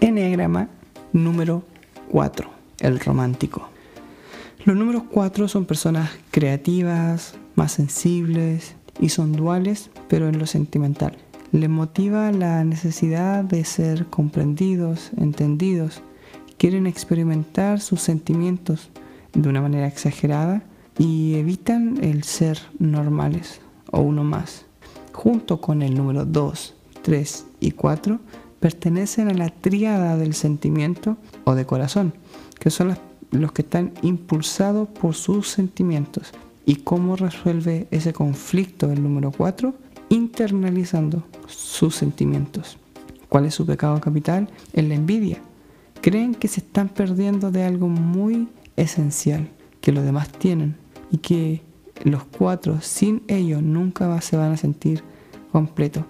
Enneagrama número 4, el romántico. Los números 4 son personas creativas, más sensibles y son duales, pero en lo sentimental. Les motiva la necesidad de ser comprendidos, entendidos. Quieren experimentar sus sentimientos de una manera exagerada y evitan el ser normales o uno más. Junto con el número 2, 3 y 4 pertenecen a la tríada del sentimiento o de corazón, que son los que están impulsados por sus sentimientos. ¿Y cómo resuelve ese conflicto el número 4? Internalizando sus sentimientos. ¿Cuál es su pecado capital? Es la envidia. Creen que se están perdiendo de algo muy esencial que los demás tienen y que los cuatro sin ellos nunca se van a sentir completos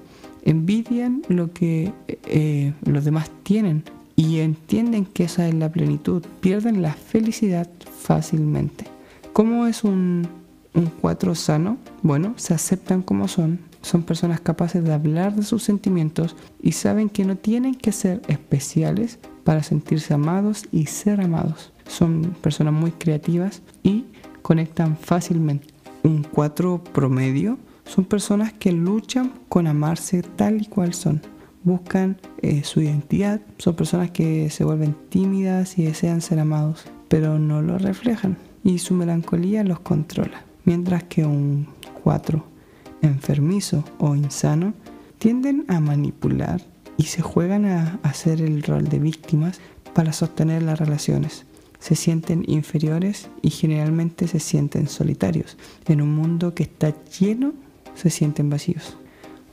envidian lo que eh, los demás tienen y entienden que esa es la plenitud, pierden la felicidad fácilmente. ¿Cómo es un, un cuatro sano? Bueno, se aceptan como son, son personas capaces de hablar de sus sentimientos y saben que no tienen que ser especiales para sentirse amados y ser amados. Son personas muy creativas y conectan fácilmente. Un cuatro promedio son personas que luchan con amarse tal y cual son. Buscan eh, su identidad. Son personas que se vuelven tímidas y desean ser amados, pero no lo reflejan. Y su melancolía los controla. Mientras que un 4 enfermizo o insano tienden a manipular y se juegan a hacer el rol de víctimas para sostener las relaciones se sienten inferiores y generalmente se sienten solitarios en un mundo que está lleno se sienten vacíos.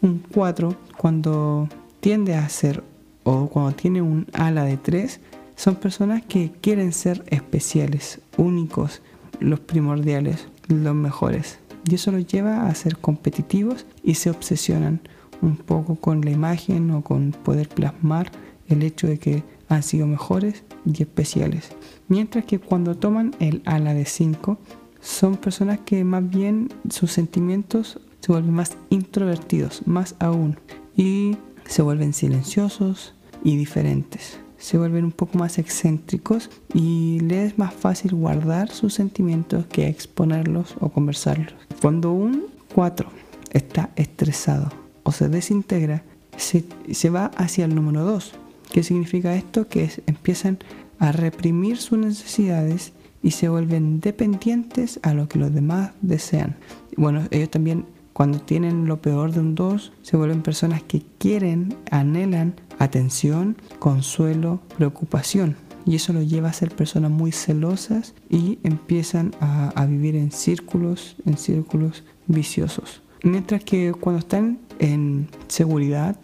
Un 4, cuando tiende a ser o cuando tiene un ala de 3, son personas que quieren ser especiales, únicos, los primordiales, los mejores. Y eso los lleva a ser competitivos y se obsesionan un poco con la imagen o con poder plasmar el hecho de que han sido mejores y especiales. Mientras que cuando toman el ala de 5, son personas que más bien sus sentimientos se vuelven más introvertidos, más aún, y se vuelven silenciosos y diferentes. Se vuelven un poco más excéntricos y les es más fácil guardar sus sentimientos que exponerlos o conversarlos. Cuando un 4 está estresado o se desintegra, se, se va hacia el número 2. ¿Qué significa esto? Que empiezan a reprimir sus necesidades y se vuelven dependientes a lo que los demás desean. Bueno, ellos también cuando tienen lo peor de un 2, se vuelven personas que quieren, anhelan atención, consuelo, preocupación. Y eso los lleva a ser personas muy celosas y empiezan a, vivir en círculos, en círculos viciosos. Mientras que cuando están en seguridad,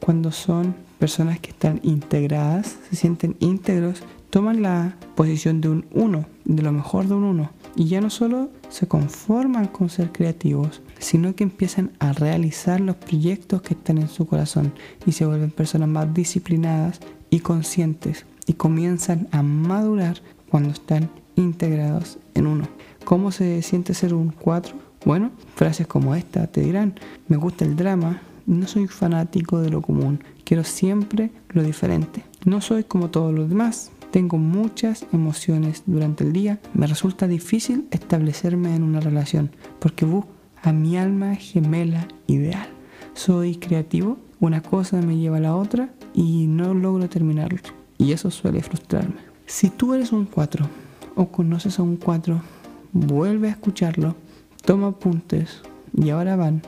cuando son personas que están integradas, se sienten íntegros, toman la posición de un 1, de lo mejor de un 1. Y ya no solo se conforman con ser creativos, sino que empiezan a realizar los proyectos que están en su corazón y se vuelven personas más disciplinadas y conscientes y comienzan a madurar cuando están integrados en uno. ¿Cómo se siente ser un 4? Bueno, frases como esta te dirán, me gusta el drama, no soy fanático de lo común, quiero siempre lo diferente. No soy como todos los demás, tengo muchas emociones durante el día, me resulta difícil establecerme en una relación porque busco a mi alma gemela ideal. Soy creativo, una cosa me lleva a la otra y no logro terminarlo. Y eso suele frustrarme. Si tú eres un 4 o conoces a un 4, vuelve a escucharlo, toma apuntes y ahora van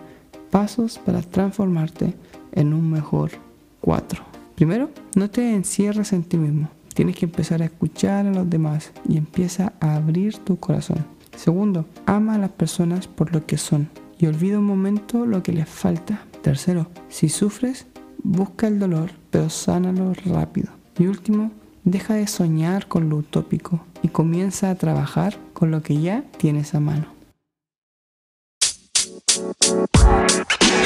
pasos para transformarte en un mejor 4. Primero, no te encierres en ti mismo. Tienes que empezar a escuchar a los demás y empieza a abrir tu corazón. Segundo, ama a las personas por lo que son y olvida un momento lo que les falta. Tercero, si sufres, busca el dolor, pero sánalo rápido. Y último, deja de soñar con lo utópico y comienza a trabajar con lo que ya tienes a mano. Yeah.